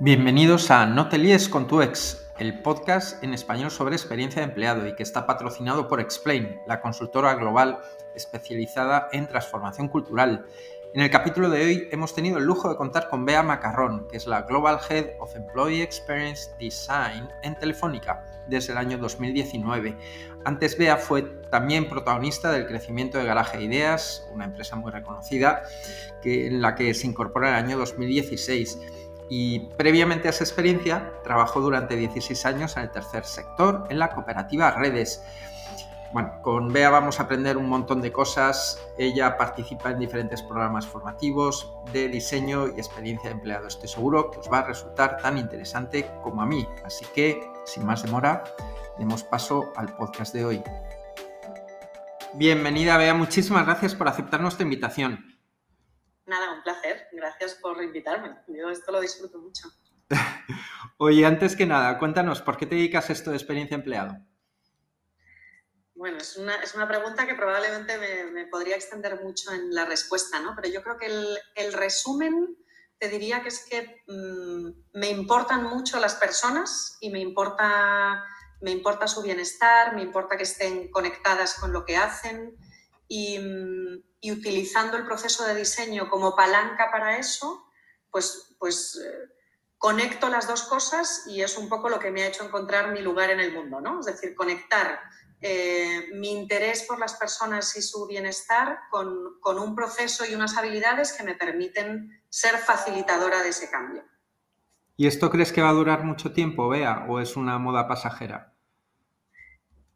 Bienvenidos a No te líes con tu ex, el podcast en español sobre experiencia de empleado y que está patrocinado por Explain, la consultora global especializada en transformación cultural. En el capítulo de hoy hemos tenido el lujo de contar con Bea Macarrón, que es la Global Head of Employee Experience Design en Telefónica desde el año 2019. Antes Bea fue también protagonista del crecimiento de Garaje Ideas, una empresa muy reconocida que, en la que se incorpora en el año 2016 y previamente a esa experiencia trabajó durante 16 años en el tercer sector, en la cooperativa Redes. Bueno, con Bea vamos a aprender un montón de cosas. Ella participa en diferentes programas formativos de diseño y experiencia de empleado. Estoy seguro que os va a resultar tan interesante como a mí. Así que, sin más demora, demos paso al podcast de hoy. Bienvenida, Bea. Muchísimas gracias por aceptar nuestra invitación. Nada, un placer. Gracias por invitarme. Yo esto lo disfruto mucho. Oye, antes que nada, cuéntanos, ¿por qué te dedicas a esto de experiencia empleado? Bueno, es una, es una pregunta que probablemente me, podría extender mucho en la respuesta, ¿no? Pero yo creo que el, resumen te diría que es que mm, me importan mucho las personas y me importa, me importa su bienestar, me importa que estén conectadas con lo que hacen y, mm, y utilizando el proceso de diseño como palanca para eso, pues, pues eh, conecto las dos cosas y es un poco lo que me ha hecho encontrar mi lugar en el mundo, ¿no? Es decir, conectar eh, mi interés por las personas y su bienestar con, con, un proceso y unas habilidades que me permiten ser facilitadora de ese cambio. ¿Y esto crees que va a durar mucho tiempo, Bea, o es una moda pasajera?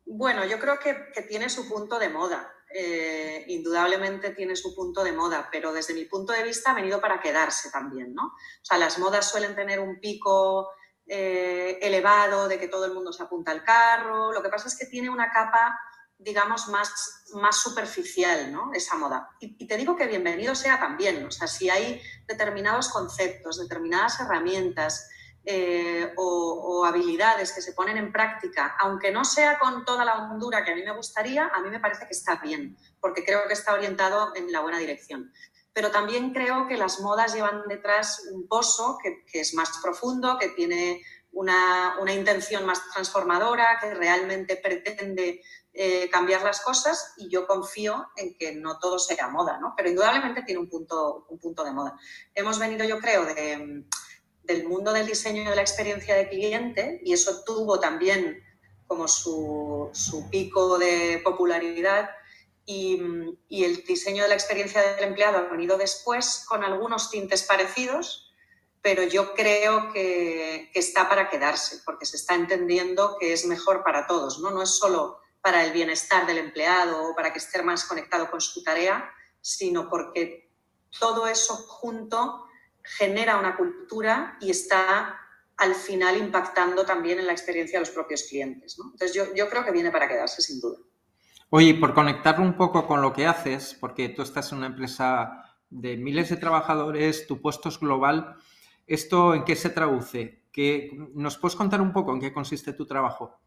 Bueno, yo creo que, que tiene su punto de moda. Eh, indudablemente tiene su punto de moda, pero desde mi punto de vista ha venido para quedarse también, ¿no? O sea, las modas suelen tener un pico eh, elevado de que todo el mundo se apunta al carro, lo que pasa es que tiene una capa, digamos, más, más superficial, ¿no? Esa moda. Y, y te digo que bienvenido sea también, o sea, si hay determinados conceptos, determinadas herramientas, eh, o, habilidades que se ponen en práctica, aunque no sea con toda la hondura que a mí me gustaría, a mí me parece que está bien, porque creo que está orientado en la buena dirección. Pero también creo que las modas llevan detrás un pozo que, es más profundo, que tiene una, intención más transformadora, que realmente pretende eh, cambiar las cosas y yo confío en que no todo sea moda, ¿no? Pero indudablemente tiene un punto, un punto de moda. Hemos venido, yo creo, de del mundo del diseño y de la experiencia de cliente y eso tuvo también como su, pico de popularidad y, el diseño de la experiencia del empleado ha venido después con algunos tintes parecidos, pero yo creo que, está para quedarse porque se está entendiendo que es mejor para todos, ¿no? no es solo para el bienestar del empleado o para que esté más conectado con su tarea, sino porque todo eso junto genera una cultura y está al final impactando también en la experiencia de los propios clientes. Entonces yo, creo que viene para quedarse sin duda. Oye, por conectarlo un poco con lo que haces, porque tú estás en una empresa de miles de trabajadores, tu puesto es global, ¿esto en qué se traduce? ¿Nos puedes contar un poco en qué consiste tu trabajo?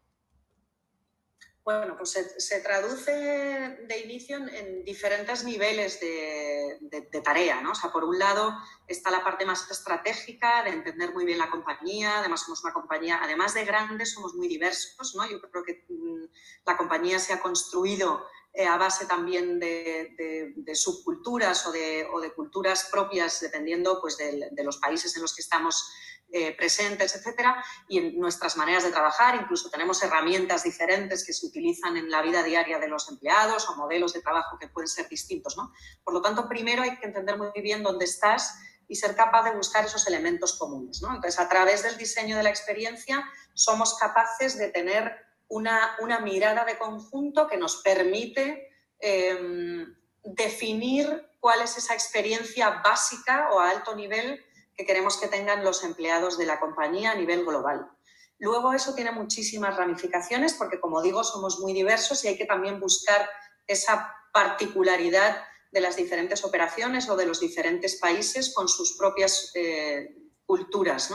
Bueno, pues se, traduce de inicio en, diferentes niveles de, tarea, ¿no? O sea, por un lado está la parte más estratégica de entender muy bien la compañía, además somos una compañía, además de grandes, somos muy diversos, ¿no? Yo creo que mm, la compañía se ha construido eh, a base también de, subculturas o, de, culturas propias, dependiendo pues, de, los países en los que estamos eh, presentes, etcétera, y en nuestras maneras de trabajar. Incluso tenemos herramientas diferentes que se utilizan en la vida diaria de los empleados o modelos de trabajo que pueden ser distintos. ¿no? Por lo tanto, primero hay que entender muy bien dónde estás y ser capaz de buscar esos elementos comunes. Entonces, a través del diseño de la experiencia, somos capaces de tener una, una mirada de conjunto que nos permite em, definir cuál es esa experiencia básica o a alto nivel que queremos que tengan los empleados de la compañía a nivel global. Luego eso tiene muchísimas ramificaciones porque, como digo, somos muy diversos y hay que también buscar esa particularidad de las diferentes operaciones o de los diferentes países con sus propias eh, culturas.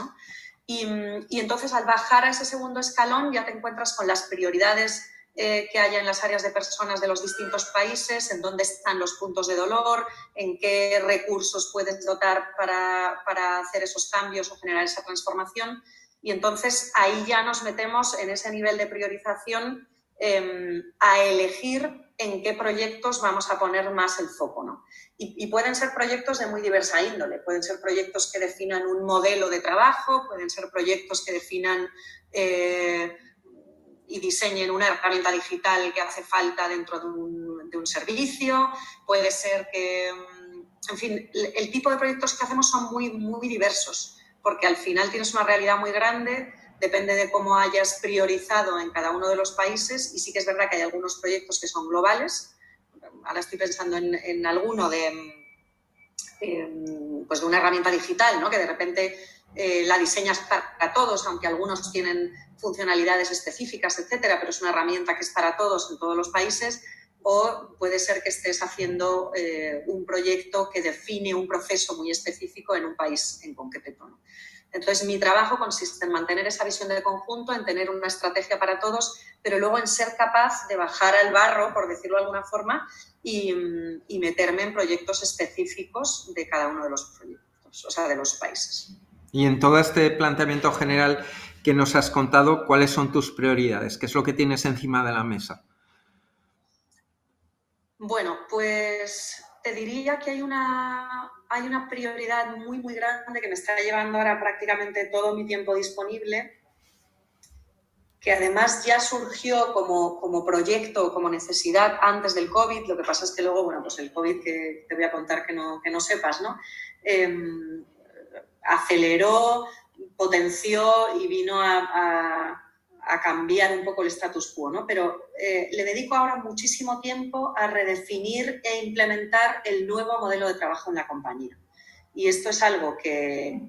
Y, entonces al bajar a ese segundo escalón ya te encuentras con las prioridades eh, que haya en las áreas de personas de los distintos países, en dónde están los puntos de dolor, en qué recursos puedes dotar para, para hacer esos cambios o generar esa transformación. Y entonces ahí ya nos metemos en ese nivel de priorización em, a elegir en qué proyectos vamos a poner más el foco. ¿no? Y, pueden ser proyectos de muy diversa índole. Pueden ser proyectos que definan un modelo de trabajo, pueden ser proyectos que definan eh, y diseñen una herramienta digital que hace falta dentro de un, de un servicio. Puede ser que, mm, en fin, el tipo de proyectos que hacemos son muy, muy diversos, porque al final tienes una realidad muy grande depende de cómo hayas priorizado en cada uno de los países y sí que es verdad que hay algunos proyectos que son globales. Ahora estoy pensando en, alguno de, pues de una herramienta digital, ¿no? que de repente eh, la diseñas para todos, aunque algunos tienen funcionalidades específicas, etcétera, pero es una herramienta que es para todos en todos los países. O puede ser que estés haciendo eh, un proyecto que define un proceso muy específico en un país en concreto. ¿no? Entonces, mi trabajo consiste en mantener esa visión del conjunto, en tener una estrategia para todos, pero luego en ser capaz de bajar al barro, por decirlo de alguna forma, y, meterme en proyectos específicos de cada uno de los proyectos, o sea, de los países. Y en todo este planteamiento general que nos has contado, ¿cuáles son tus prioridades? ¿Qué es lo que tienes encima de la mesa? Bueno, pues te diría que hay una, hay una prioridad muy, muy grande que me está llevando ahora prácticamente todo mi tiempo disponible, que además ya surgió como, como proyecto, como necesidad antes del COVID. Lo que pasa es que luego, bueno, pues el COVID que te voy a contar que no, que no sepas, ¿no? Em, aceleró, potenció y vino a a cambiar un poco el status quo, ¿no? Pero eh, le dedico ahora muchísimo tiempo a redefinir e implementar el nuevo modelo de trabajo en la compañía. Y esto es algo que,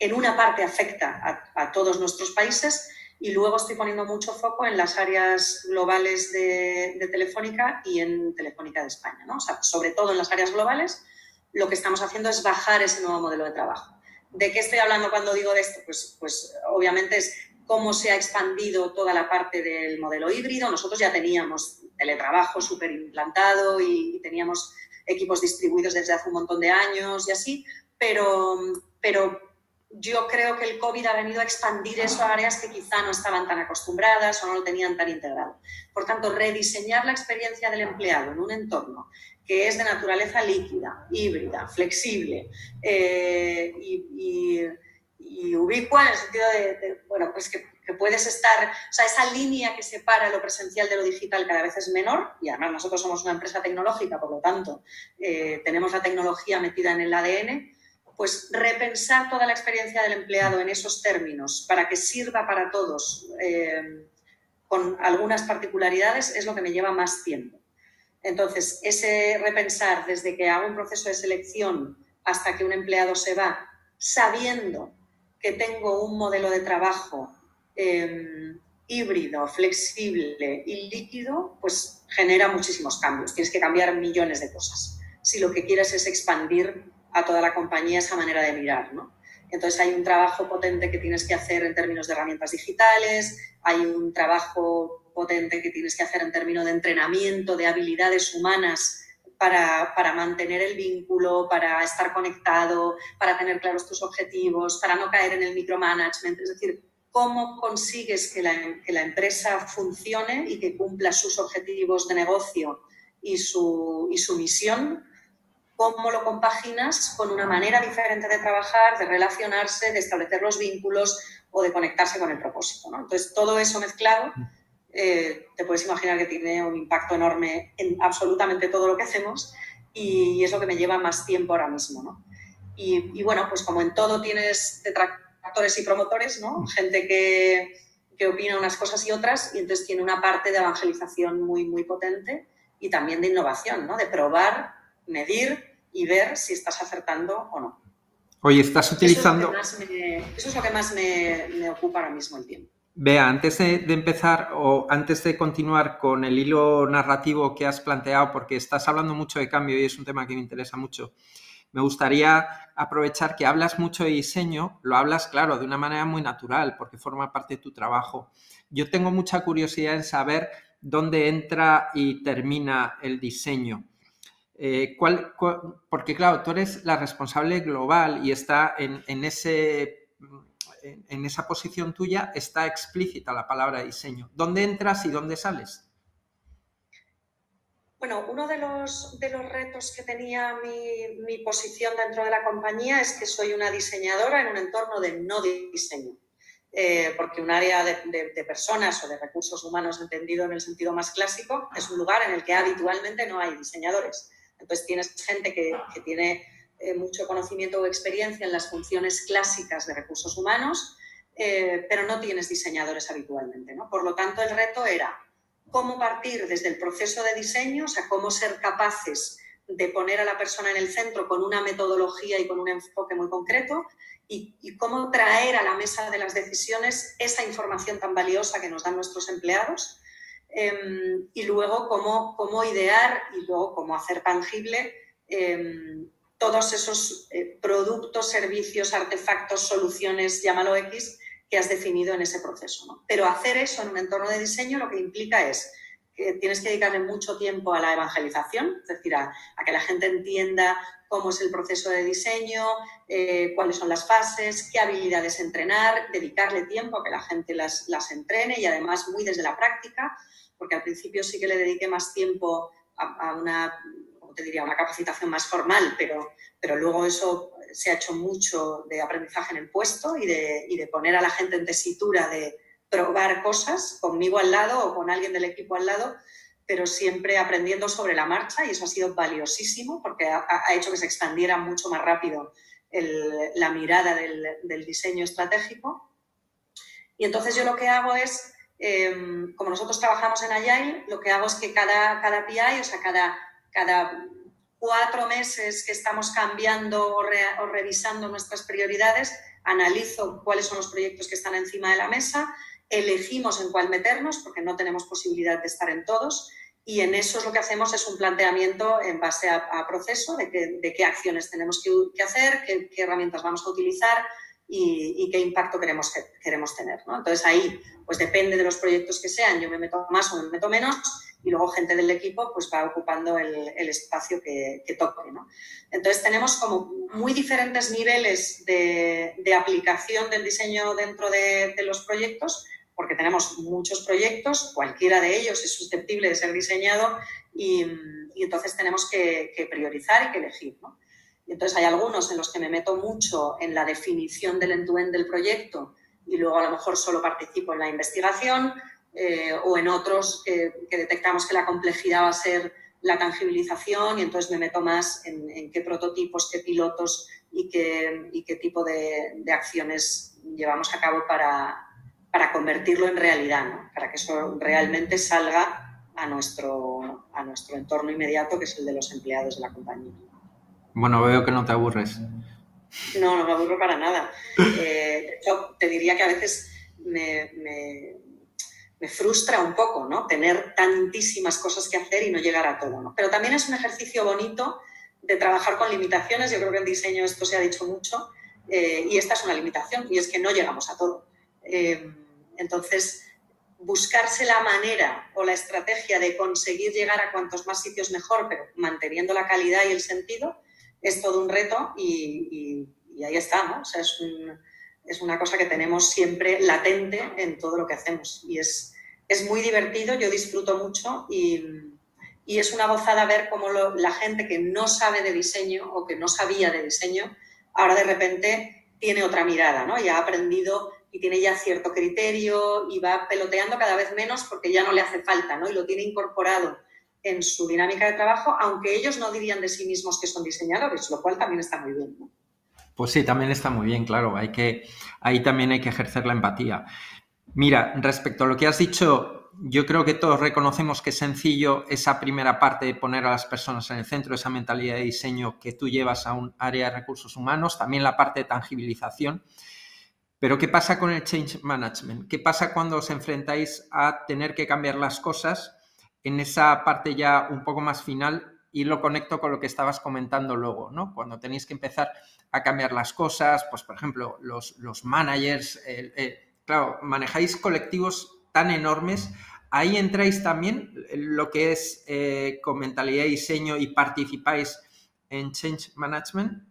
en una parte afecta a, todos nuestros países y luego estoy poniendo mucho foco en las áreas globales de, Telefónica y en Telefónica de España. O sea, sobre todo en las áreas globales, lo que estamos haciendo es bajar ese nuevo modelo de trabajo. ¿De qué estoy hablando cuando digo de esto? Pues, pues obviamente es cómo se ha expandido toda la parte del modelo híbrido. Nosotros ya teníamos teletrabajo súper implantado y, teníamos equipos distribuidos desde hace un montón de años y así, pero, pero yo creo que el COVID ha venido a expandir eso a áreas que quizá no estaban tan acostumbradas o no lo tenían tan integrado. Por tanto, rediseñar la experiencia del empleado en un entorno que es de naturaleza líquida, híbrida, flexible eh, y y ubicua en el sentido de, bueno, pues que, puedes estar, o sea, esa línea que separa lo presencial de lo digital cada vez es menor y además nosotros somos una empresa tecnológica, por lo tanto, eh, tenemos la tecnología metida en el ADN, pues repensar toda la experiencia del empleado en esos términos para que sirva para todos eh, con algunas particularidades es lo que me lleva más tiempo. Entonces, ese repensar desde que hago un proceso de selección hasta que un empleado se va, sabiendo que tengo un modelo de trabajo em, híbrido, flexible y líquido, pues genera muchísimos cambios. Tienes que cambiar millones de cosas. Si lo que quieres es expandir a toda la compañía esa manera de mirar, ¿no? Entonces hay un trabajo potente que tienes que hacer en términos de herramientas digitales, hay un trabajo potente que tienes que hacer en términos de entrenamiento, de habilidades humanas para, mantener el vínculo, para estar conectado, para tener claros tus objetivos, para no caer en el micromanagement. Es decir, cómo consigues que la, que la empresa funcione y que cumpla sus objetivos de negocio y su, y su misión, cómo lo compaginas con una manera diferente de trabajar, de relacionarse, de establecer los vínculos o de conectarse con el propósito. ¿no? Entonces, todo eso mezclado eh, te puedes imaginar que tiene un impacto enorme en absolutamente todo lo que hacemos y, es lo que me lleva más tiempo ahora mismo. ¿no? Y, bueno, pues como en todo tienes detractores y promotores, ¿no? gente que, que opina unas cosas y otras y entonces tiene una parte de evangelización muy, muy potente y también de innovación, ¿no? de probar, medir y ver si estás acertando o no. Oye, estás utilizando... Eso es lo que más me, me ocupa ahora mismo el tiempo. Vea, antes de, empezar o antes de continuar con el hilo narrativo que has planteado, porque estás hablando mucho de cambio y es un tema que me interesa mucho, me gustaría aprovechar que hablas mucho de diseño, lo hablas, claro, de una manera muy natural, porque forma parte de tu trabajo. Yo tengo mucha curiosidad en saber dónde entra y termina el diseño. Eh, porque claro, tú eres la responsable global y está en, ese, en, esa posición tuya, está explícita la palabra diseño. ¿Dónde entras y dónde sales? Bueno, uno de los, de los retos que tenía mi, posición dentro de la compañía es que soy una diseñadora en un entorno de no diseño. Eh, porque un área de, personas o de recursos humanos entendido en el sentido más clásico es un lugar en el que habitualmente no hay diseñadores. Entonces tienes gente que, tiene eh, mucho conocimiento o experiencia en las funciones clásicas de recursos humanos, eh, pero no tienes diseñadores habitualmente. ¿no? Por lo tanto, el reto era cómo partir desde el proceso de diseño, o sea, cómo ser capaces de poner a la persona en el centro con una metodología y con un enfoque muy concreto y, cómo traer a la mesa de las decisiones esa información tan valiosa que nos dan nuestros empleados em, y luego cómo, cómo, idear y luego cómo hacer tangible em, todos esos eh, productos, servicios, artefactos, soluciones, llámalo X, que has definido en ese proceso. Pero hacer eso en un entorno de diseño lo que implica es que tienes que dedicarle mucho tiempo a la evangelización, es decir, a, que la gente entienda cómo es el proceso de diseño, eh, cuáles son las fases, qué habilidades entrenar, dedicarle tiempo a que la gente las, las entrene y además muy desde la práctica, porque al principio sí que le dediqué más tiempo a, una, te diría, una capacitación más formal, pero, pero luego eso se ha hecho mucho de aprendizaje en el puesto y de, poner a la gente en tesitura de probar cosas conmigo al lado o con alguien del equipo al lado, pero siempre aprendiendo sobre la marcha y eso ha sido valiosísimo porque ha, hecho que se expandiera mucho más rápido la mirada del, diseño estratégico. Y entonces yo lo que hago es, em, como nosotros trabajamos en Agile, lo que hago es que cada, cada PI, o sea, cada, cada cuatro meses que estamos cambiando o, revisando nuestras prioridades, analizo cuáles son los proyectos que están encima de la mesa, elegimos en cuál meternos, porque no tenemos posibilidad de estar en todos, y en eso es lo que hacemos es un planteamiento en base a, proceso de, qué acciones tenemos que, hacer, qué, herramientas vamos a utilizar y, qué impacto queremos, queremos tener. Entonces ahí, pues depende de los proyectos que sean, yo me meto más o me meto menos, y luego gente del equipo pues va ocupando el, espacio que, toque. ¿no? Entonces tenemos como muy diferentes niveles de, aplicación del diseño dentro de, los proyectos, porque tenemos muchos proyectos, cualquiera de ellos es susceptible de ser diseñado y, entonces tenemos que, priorizar y que elegir. ¿no? Y entonces hay algunos en los que me meto mucho en la definición del -end del proyecto y luego a lo mejor solo participo en la investigación, eh, o en otros que, detectamos que la complejidad va a ser la tangibilización y entonces me meto más en, qué prototipos, qué pilotos y qué, qué tipo de, acciones llevamos a cabo para, convertirlo en realidad, para que eso realmente salga a nuestro, a nuestro entorno inmediato, que es el de los empleados de la compañía. Bueno, veo que no te aburres. No, no me aburro para nada. Eh, te diría que a veces me, me frustra un poco, ¿no? Tener tantísimas cosas que hacer y no llegar a todo, ¿no? Pero también es un ejercicio bonito de trabajar con limitaciones. Yo creo que en diseño esto se ha dicho mucho eh, y esta es una limitación y es que no llegamos a todo. Eh, entonces, buscarse la manera o la estrategia de conseguir llegar a cuantos más sitios mejor, pero manteniendo la calidad y el sentido, es todo un reto y, ahí está, ¿no? Es un, es una cosa que tenemos siempre latente en todo lo que hacemos y es, es muy divertido, yo disfruto mucho y, es una gozada ver cómo la gente que no sabe de diseño o que no sabía de diseño, ahora de repente tiene otra mirada, ¿no? Y ha aprendido y tiene ya cierto criterio y va peloteando cada vez menos porque ya no le hace falta, ¿no? Y lo tiene incorporado en su dinámica de trabajo, aunque ellos no dirían de sí mismos que son diseñadores, lo cual también está muy bien, ¿no? Pues sí, también está muy bien, claro. Hay que, ahí también hay que ejercer la empatía. Mira, respecto a lo que has dicho, yo creo que todos reconocemos que es sencillo esa primera parte de poner a las personas en el centro, esa mentalidad de diseño que tú llevas a un área de recursos humanos, también la parte de tangibilización. Pero ¿qué pasa con el change management? ¿Qué pasa cuando os enfrentáis a tener que cambiar las cosas en esa parte ya un poco más final y lo conecto con lo que estabas comentando luego, ¿no? Cuando tenéis que empezar a cambiar las cosas, pues por ejemplo, los, los managers, claro, manejáis colectivos tan enormes, ahí entráis también lo que es eh, con mentalidad de diseño y participáis en Change Management.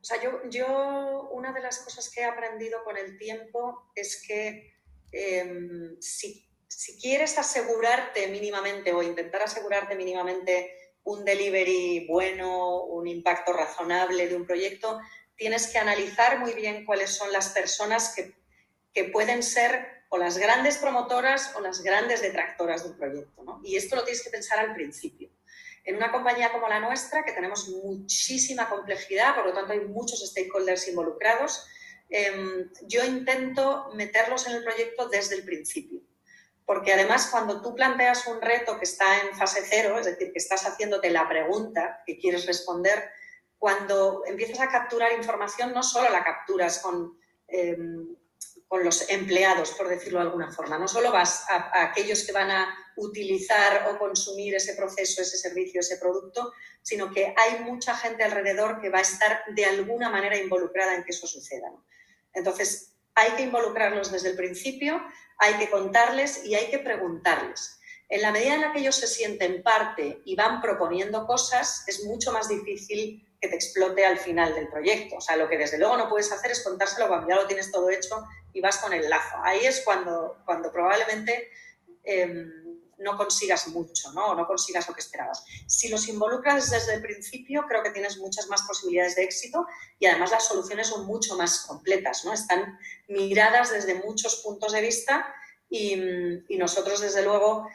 O sea, yo, yo una de las cosas que he aprendido con el tiempo es que em, si si quieres asegurarte mínimamente o intentar asegurarte mínimamente un delivery bueno, un impacto razonable de un proyecto, tienes que analizar muy bien cuáles son las personas que, pueden ser o las grandes promotoras o las grandes detractoras de un proyecto. Y esto lo tienes que pensar al principio. En una compañía como la nuestra, que tenemos muchísima complejidad, por lo tanto hay muchos stakeholders involucrados, em, yo intento meterlos en el proyecto desde el principio porque además cuando tú planteas un reto que está en fase cero, es decir, que estás haciéndote la pregunta que quieres responder, cuando empiezas a capturar información, no solo la capturas con, em, con los empleados, por decirlo de alguna forma, no solo vas a, aquellos que van a utilizar o consumir ese proceso, ese servicio, ese producto, sino que hay mucha gente alrededor que va a estar de alguna manera involucrada en que eso suceda. Entonces, hay que involucrarlos desde el principio, hay que contarles y hay que preguntarles. En la medida en la que ellos se sienten parte y van proponiendo cosas, es mucho más difícil que te explote al final del proyecto. O sea, lo que desde luego no puedes hacer es contárselo cuando ya lo tienes todo hecho y vas con el lazo. Ahí es cuando, cuando probablemente em, no consigas mucho, ¿no? O no consigas lo que esperabas. Si los involucras desde el principio, creo que tienes muchas más posibilidades de éxito y además las soluciones son mucho más completas, ¿no? Están miradas desde muchos puntos de vista y, nosotros, desde luego,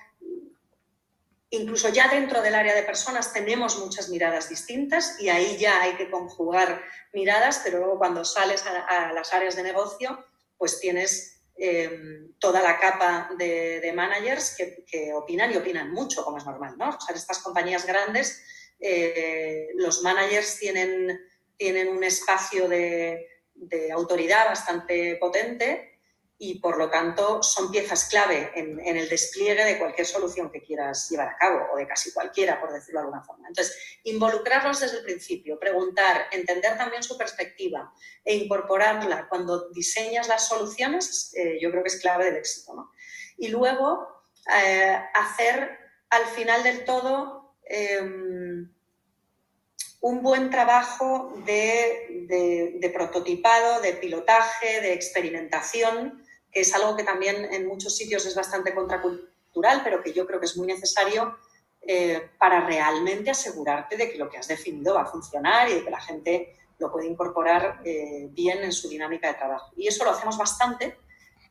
incluso ya dentro del área de personas tenemos muchas miradas distintas y ahí ya hay que conjugar miradas, pero luego cuando sales a las áreas de negocio, pues tienes Em, toda la capa de, managers que, opinan y opinan mucho, como es normal, ¿no? En estas compañías grandes, eh, los managers tienen, tienen un espacio de autoridad bastante potente y por lo tanto son piezas clave en, el despliegue de cualquier solución que quieras llevar a cabo o de casi cualquiera, por decirlo de alguna forma. Entonces, involucrarlos desde el principio, preguntar, entender también su perspectiva e incorporarla cuando diseñas las soluciones, eh, yo creo que es clave del éxito. Y luego, eh, hacer al final del todo em, un buen trabajo de, de, prototipado, de pilotaje, de experimentación, que es algo que también en muchos sitios es bastante contracultural, pero que yo creo que es muy necesario eh, para realmente asegurarte de que lo que has definido va a funcionar y de que la gente lo puede incorporar eh, bien en su dinámica de trabajo. Y eso lo hacemos bastante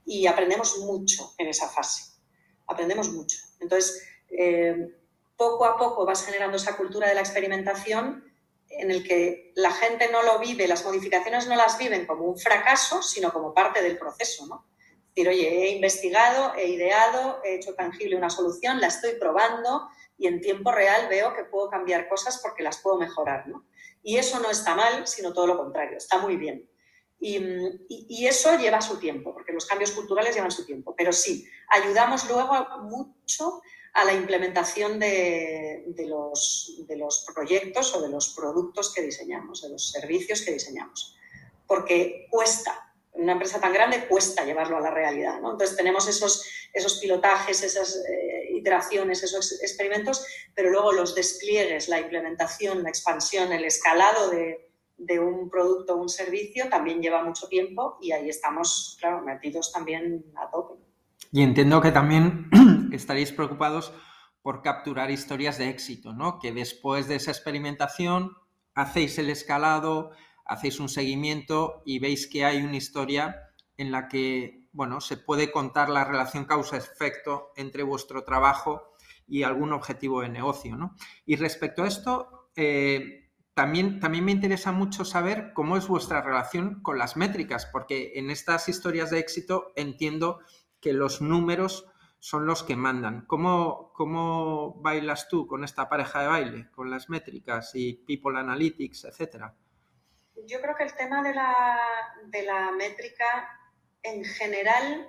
y aprendemos mucho en esa fase. Aprendemos mucho. Entonces, eh, poco a poco vas generando esa cultura de la experimentación en el que la gente no lo vive, las modificaciones no las viven como un fracaso, sino como parte del proceso, ¿no? Decir, oye, he investigado, he ideado, he hecho tangible una solución, la estoy probando y en tiempo real veo que puedo cambiar cosas porque las puedo mejorar, ¿no? Y eso no está mal, sino todo lo contrario, está muy bien. Y, eso lleva su tiempo, porque los cambios culturales llevan su tiempo. Pero sí, ayudamos luego mucho a la implementación de, los, de los proyectos o de los productos que diseñamos, de los servicios que diseñamos. Porque cuesta, una empresa tan grande cuesta llevarlo a la realidad. ¿no? Entonces tenemos esos, esos pilotajes, esas eh, iteraciones, esos experimentos, pero luego los despliegues, la implementación, la expansión, el escalado de, un producto o un servicio también lleva mucho tiempo y ahí estamos, claro, metidos también a tope. Y entiendo que también estaréis preocupados por capturar historias de éxito, ¿no? Que después de esa experimentación hacéis el escalado, hacéis un seguimiento y veis que hay una historia en la que, bueno, se puede contar la relación causa-efecto entre vuestro trabajo y algún objetivo de negocio, ¿no? Y respecto a esto, eh, también, me interesa mucho saber cómo es vuestra relación con las métricas, porque en estas historias de éxito entiendo que los números son los que mandan. ¿Cómo, ¿Cómo bailas tú con esta pareja de baile, con las métricas y People Analytics, etcétera? Yo creo que el tema de la, métrica en general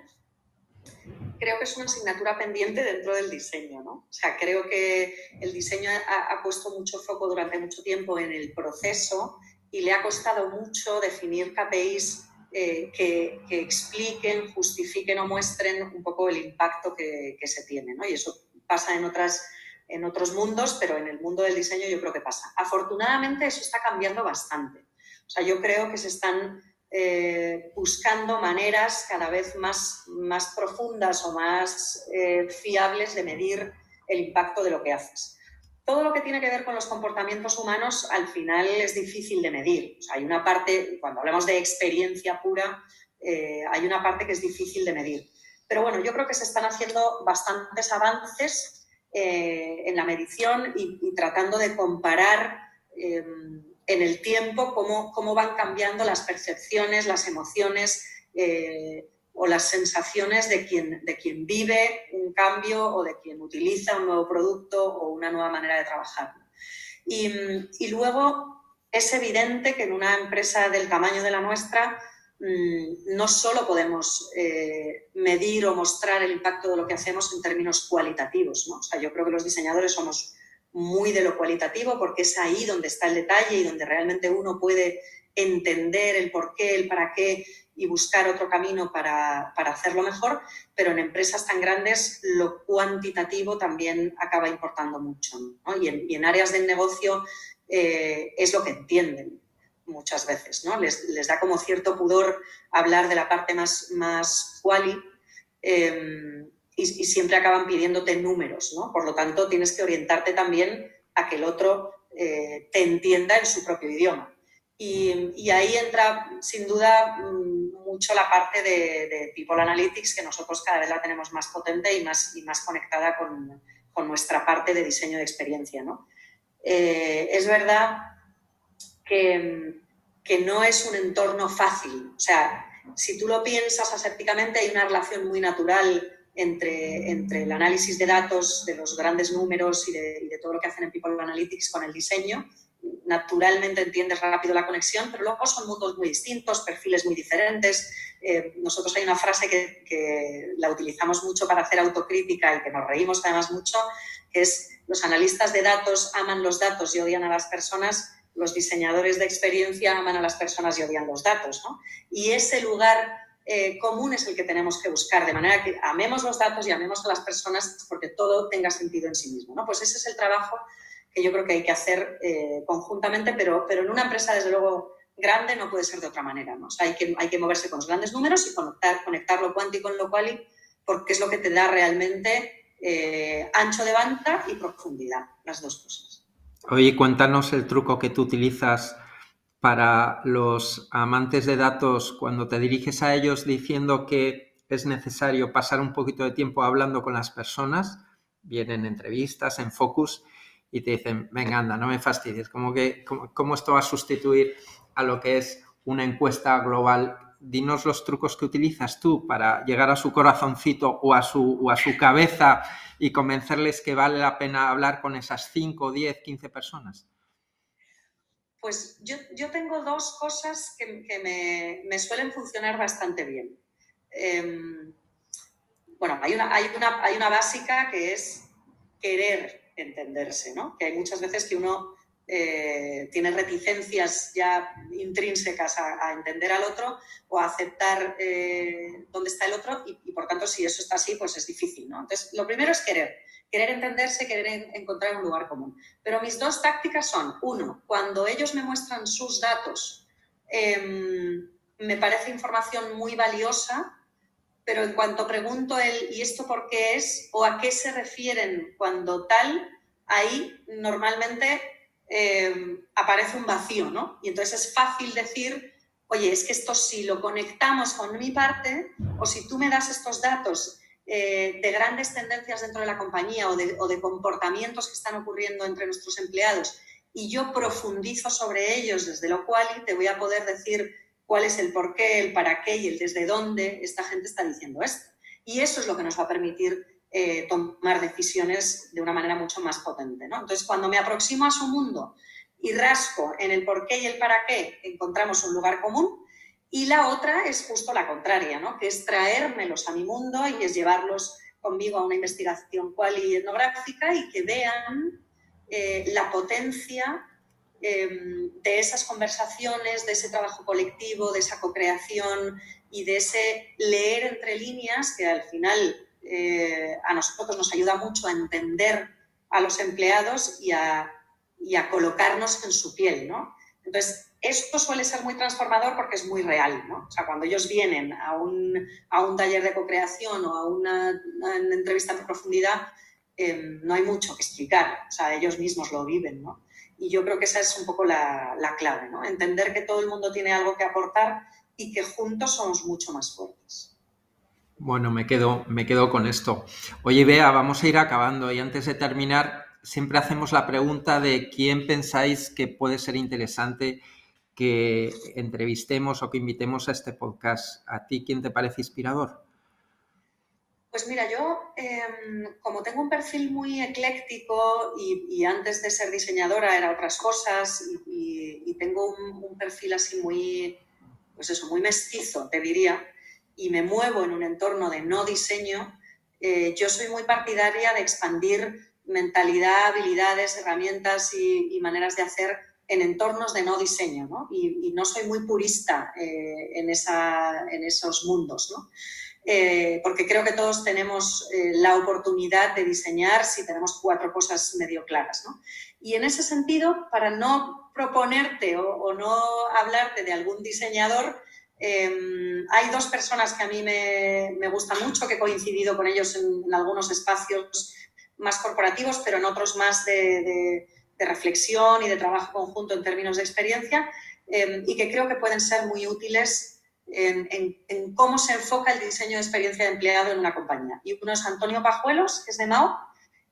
creo que es una asignatura pendiente dentro del diseño, ¿no? O sea, creo que el diseño ha, puesto mucho foco durante mucho tiempo en el proceso y le ha costado mucho definir KPIs eh, que, expliquen, justifiquen o muestren un poco el impacto que, se tiene, ¿no? Y eso pasa en otras en otros mundos, pero en el mundo del diseño yo creo que pasa. Afortunadamente eso está cambiando bastante. O sea, yo creo que se están eh, buscando maneras cada vez más, más profundas o más eh, fiables de medir el impacto de lo que haces. Todo lo que tiene que ver con los comportamientos humanos al final es difícil de medir. O sea, hay una parte, cuando hablamos de experiencia pura, eh, hay una parte que es difícil de medir. Pero bueno, yo creo que se están haciendo bastantes avances en la medición y, y, tratando de comparar en el tiempo cómo, cómo van cambiando las percepciones, las emociones eh, o las sensaciones de quien, de quien vive un cambio o de quien utiliza un nuevo producto o una nueva manera de trabajar. Y, luego es evidente que en una empresa del tamaño de la nuestra mm, no solo podemos eh, medir o mostrar el impacto de lo que hacemos en términos cualitativos. ¿no? O sea, yo creo que los diseñadores somos muy de lo cualitativo, porque es ahí donde está el detalle y donde realmente uno puede entender el por qué, el para qué y buscar otro camino para, hacerlo mejor, pero en empresas tan grandes lo cuantitativo también acaba importando mucho. Y, en, áreas del negocio eh, es lo que entienden muchas veces. ¿no? Les, da como cierto pudor hablar de la parte más, más quali. Em, y, siempre acaban pidiéndote números, ¿no? Por lo tanto, tienes que orientarte también a que el otro eh, te entienda en su propio idioma. Y, ahí entra, sin duda, mm, mucho la parte de, People Analytics, que nosotros cada vez la tenemos más potente y más, y más conectada con, con nuestra parte de diseño de experiencia, ¿no? Eh, es verdad que, que no es un entorno fácil. O sea, si tú lo piensas asépticamente, hay una relación muy natural entre, entre el análisis de datos, de los grandes números y de, todo lo que hacen en People Analytics con el diseño. Naturalmente entiendes rápido la conexión, pero luego son mundos muy distintos, perfiles muy diferentes. Eh, nosotros hay una frase que, que, la utilizamos mucho para hacer autocrítica y que nos reímos además mucho, que es los analistas de datos aman los datos y odian a las personas, los diseñadores de experiencia aman a las personas y odian los datos. ¿no? Y ese lugar eh, común es el que tenemos que buscar, de manera que amemos los datos y amemos a las personas porque todo tenga sentido en sí mismo. ¿no? Pues ese es el trabajo que yo creo que hay que hacer eh, conjuntamente, pero, pero en una empresa, desde luego, grande no puede ser de otra manera. ¿no? hay, que, hay que moverse con los grandes números y conectar, conectar lo cuántico con lo cual porque es lo que te da realmente eh, ancho de banda y profundidad, las dos cosas. Oye, cuéntanos el truco que tú utilizas para los amantes de datos cuando te diriges a ellos diciendo que es necesario pasar un poquito de tiempo hablando con las personas, vienen entrevistas, en focus, y te dicen, venga, anda, no me fastidies, que, ¿cómo, esto va a sustituir a lo que es una encuesta global? Dinos los trucos que utilizas tú para llegar a su corazoncito o a su, o a su cabeza y convencerles que vale la pena hablar con esas 5, 10, 15 personas. Pues yo, tengo dos cosas que, me, suelen funcionar bastante bien. Em, bueno, hay una, hay, una, hay una básica que es querer entenderse, ¿no? Que hay muchas veces que uno eh, tiene reticencias ya intrínsecas a, entender al otro o a aceptar eh, dónde está el otro y, por tanto si eso está así, pues es difícil. Entonces, lo primero es querer querer entenderse, querer encontrar un lugar común. Pero mis dos tácticas son, uno, cuando ellos me muestran sus datos, em, me parece información muy valiosa, pero en cuanto pregunto el ¿y esto por qué es? o a qué se refieren cuando tal, ahí normalmente em, aparece un vacío, ¿no? Y entonces es fácil decir, oye, es que esto si lo conectamos con mi parte, o si tú me das estos datos eh, de grandes tendencias dentro de la compañía o de, comportamientos que están ocurriendo entre nuestros empleados y yo profundizo sobre ellos, desde lo cual te voy a poder decir cuál es el por qué, el para qué y el desde dónde esta gente está diciendo esto. Y eso es lo que nos va a permitir eh, tomar decisiones de una manera mucho más potente. Entonces, cuando me aproximo a su mundo y rasco en el por qué y el para qué, encontramos un lugar común Y la otra es justo la contraria, ¿no? que es traérmelos a mi mundo y es llevarlos conmigo a una investigación cual y etnográfica y que vean eh, la potencia em, de esas conversaciones, de ese trabajo colectivo, de esa co-creación y de ese leer entre líneas que al final eh, a nosotros nos ayuda mucho a entender a los empleados y a, colocarnos en su piel, ¿no? Entonces, esto suele ser muy transformador porque es muy real, ¿no? O sea, cuando ellos vienen a un, a un taller de co-creación o a una, entrevista en profundidad, em, no hay mucho que explicar, o sea, ellos mismos lo viven, ¿no? Y yo creo que esa es un poco la, la clave, ¿no? Entender que todo el mundo tiene algo que aportar y que juntos somos mucho más fuertes. Bueno, me quedo, me quedo con esto. Oye, Bea, vamos a ir acabando y antes de terminar, siempre hacemos la pregunta de quién pensáis que puede ser interesante que entrevistemos o que invitemos a este podcast. ¿A ti quién te parece inspirador? Pues mira, yo em, como tengo un perfil muy ecléctico y, antes de ser diseñadora era otras cosas y, tengo un, perfil así muy, pues eso, muy mestizo, te diría, y me muevo en un entorno de no diseño, eh, yo soy muy partidaria de expandir mentalidad, habilidades, herramientas y maneras de hacer en entornos de no diseño, ¿no? Y, no soy muy purista eh, en, esa, en, esos mundos, ¿no? Eh, porque creo que todos tenemos eh, la oportunidad de diseñar si tenemos cuatro cosas medio claras, ¿no? Y en ese sentido, para no proponerte o, no hablarte de algún diseñador, em, hay dos personas que a mí me, me gustan mucho, que he coincidido con ellos en, algunos espacios más corporativos, pero en otros más de reflexión y de trabajo conjunto en términos de experiencia em, y que creo que pueden ser muy útiles en, cómo se enfoca el diseño de experiencia de empleado en una compañía. Y uno es Antonio Pajuelos, que es de Mao,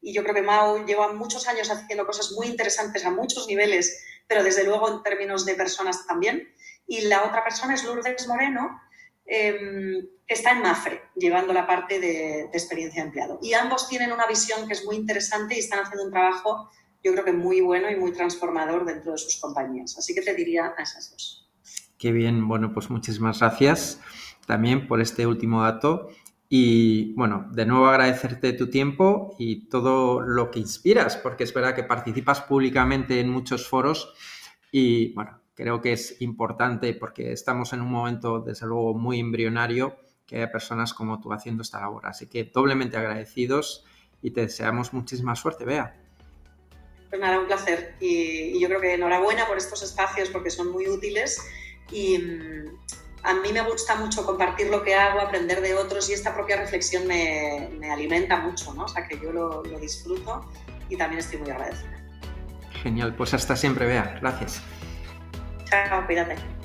y yo creo que Mao lleva muchos años haciendo cosas muy interesantes a muchos niveles, pero desde luego en términos de personas también. Y la otra persona es Lourdes Moreno, que está en Mafre, llevando la parte de, de experiencia de empleado. Y ambos tienen una visión que es muy interesante y están haciendo un trabajo yo creo que muy bueno y muy transformador dentro de sus compañías. Así que te diría a esas dos. Qué bien, bueno, pues muchísimas gracias también por este último dato. Y bueno, de nuevo agradecerte tu tiempo y todo lo que inspiras, porque es verdad que participas públicamente en muchos foros y bueno, creo que es importante porque estamos en un momento, desde luego, muy embrionario que haya personas como tú haciendo esta labor. Así que doblemente agradecidos y te deseamos muchísima suerte, Bea. Pues nada, un placer. Y, yo creo que enhorabuena por estos espacios porque son muy útiles y mm, a mí me gusta mucho compartir lo que hago, aprender de otros y esta propia reflexión me, alimenta mucho, ¿no? O sea que yo lo, lo disfruto y también estoy muy agradecida. Genial, pues hasta siempre, Bea. Gracias. Chao, cuídate.